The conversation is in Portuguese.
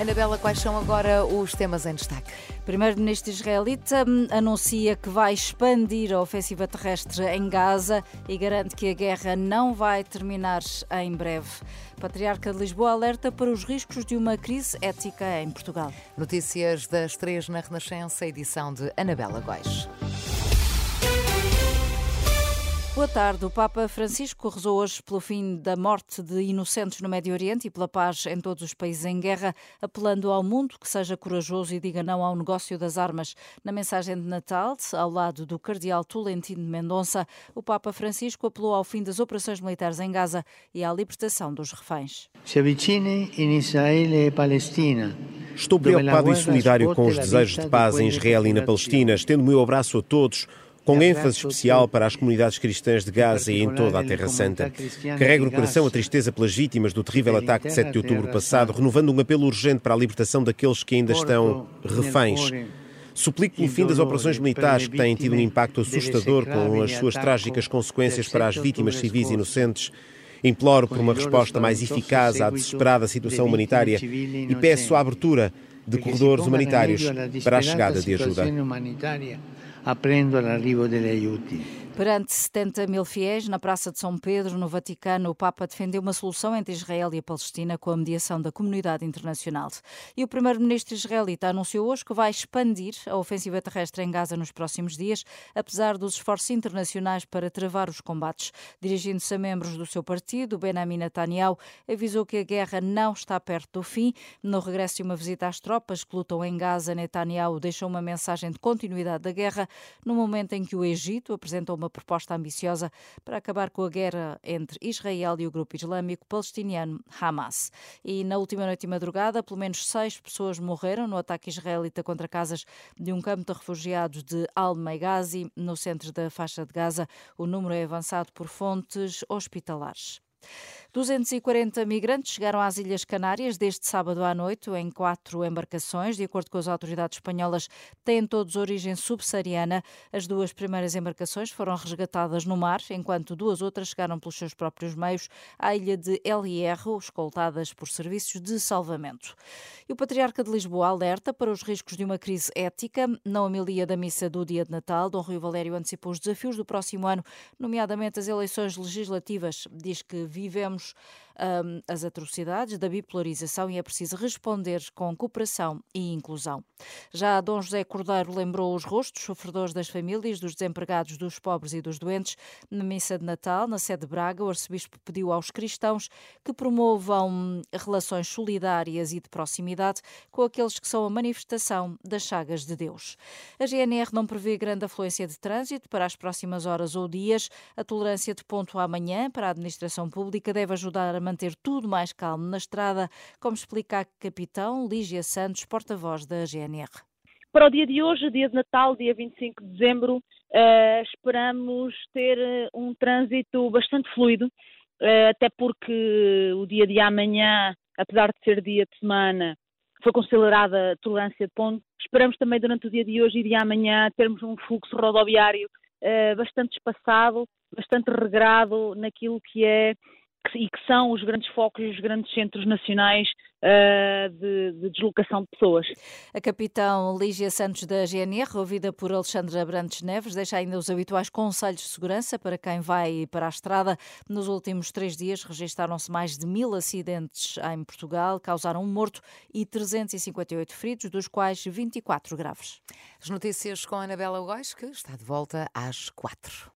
Anabela, quais são agora os temas em destaque? Primeiro-Ministro israelita hum, anuncia que vai expandir a ofensiva terrestre em Gaza e garante que a guerra não vai terminar em breve. Patriarca de Lisboa alerta para os riscos de uma crise ética em Portugal. Notícias das três na Renascença, edição de Anabela Góis. Boa tarde. O Papa Francisco rezou hoje pelo fim da morte de inocentes no Médio Oriente e pela paz em todos os países em guerra, apelando ao mundo que seja corajoso e diga não ao negócio das armas. Na mensagem de Natal, ao lado do cardeal Tolentino de Mendonça, o Papa Francisco apelou ao fim das operações militares em Gaza e à libertação dos reféns. Se avicine em Israel e Palestina. Estou preocupado e solidário com os desejos de paz em Israel e na Palestina, estendo o meu abraço a todos com ênfase especial para as comunidades cristãs de Gaza e em toda a Terra Santa. Carrego no coração a tristeza pelas vítimas do terrível ataque de 7 de outubro passado, renovando um apelo urgente para a libertação daqueles que ainda estão reféns. Suplico pelo fim das operações militares que têm tido um impacto assustador com as suas trágicas consequências para as vítimas civis inocentes. Imploro por uma resposta mais eficaz à desesperada situação humanitária e peço a abertura de corredores humanitários para a chegada de ajuda aprendo l'arrivo degli aiuti. Perante 70 mil fiéis na Praça de São Pedro, no Vaticano, o Papa defendeu uma solução entre Israel e a Palestina com a mediação da comunidade internacional. E o primeiro-ministro israelita anunciou hoje que vai expandir a ofensiva terrestre em Gaza nos próximos dias, apesar dos esforços internacionais para travar os combates. Dirigindo-se a membros do seu partido, Benjamin Netanyahu avisou que a guerra não está perto do fim. No regresso de uma visita às tropas que lutam em Gaza, Netanyahu deixou uma mensagem de continuidade da guerra no momento em que o Egito apresentou uma proposta ambiciosa para acabar com a guerra entre Israel e o grupo islâmico palestiniano Hamas. E na última noite e madrugada, pelo menos seis pessoas morreram no ataque israelita contra casas de um campo de refugiados de Al-Meghazi, no centro da faixa de Gaza. O número é avançado por fontes hospitalares. 240 migrantes chegaram às Ilhas Canárias desde sábado à noite em quatro embarcações. De acordo com as autoridades espanholas, têm todos origem subsaariana. As duas primeiras embarcações foram resgatadas no mar, enquanto duas outras chegaram pelos seus próprios meios à ilha de El escoltadas por serviços de salvamento. E o Patriarca de Lisboa alerta para os riscos de uma crise ética. Na homilia da missa do dia de Natal, Dom Rui Valério antecipou os desafios do próximo ano, nomeadamente as eleições legislativas. Diz que vivemos Vamos um, as atrocidades da bipolarização e é preciso responder com cooperação e inclusão. Já Dom José Cordeiro lembrou os rostos sofredores das famílias, dos desempregados, dos pobres e dos doentes. Na missa de Natal, na sede de Braga, o arcebispo pediu aos cristãos que promovam relações solidárias e de proximidade com aqueles que são a manifestação das chagas de Deus. A GNR não prevê grande afluência de trânsito para as próximas horas ou dias. A tolerância de ponto amanhã para a administração pública deve ajudar a manter tudo mais calmo na estrada, como explica a capitão Lígia Santos, porta-voz da GNR. Para o dia de hoje, dia de Natal, dia 25 de dezembro, uh, esperamos ter eh, um trânsito bastante fluido, uh, até porque o dia de amanhã, apesar de ser dia de semana, foi considerada tolerância de ponto. Esperamos também durante o dia de hoje e de amanhã termos um fluxo rodoviário bastante espaçado, bastante regrado naquilo que é e que são os grandes focos e os grandes centros nacionais uh, de, de, deslocação de pessoas. A capitão Lígia Santos da GNR, ouvida por Alexandre Abrantes Neves, deixa ainda os habituais conselhos de segurança para quem vai para a estrada. Nos últimos três dias registaram-se mais de mil acidentes em Portugal, causaram um morto e 358 feridos, dos quais 24 graves. As notícias com a Anabela Góis, que está de volta às quatro.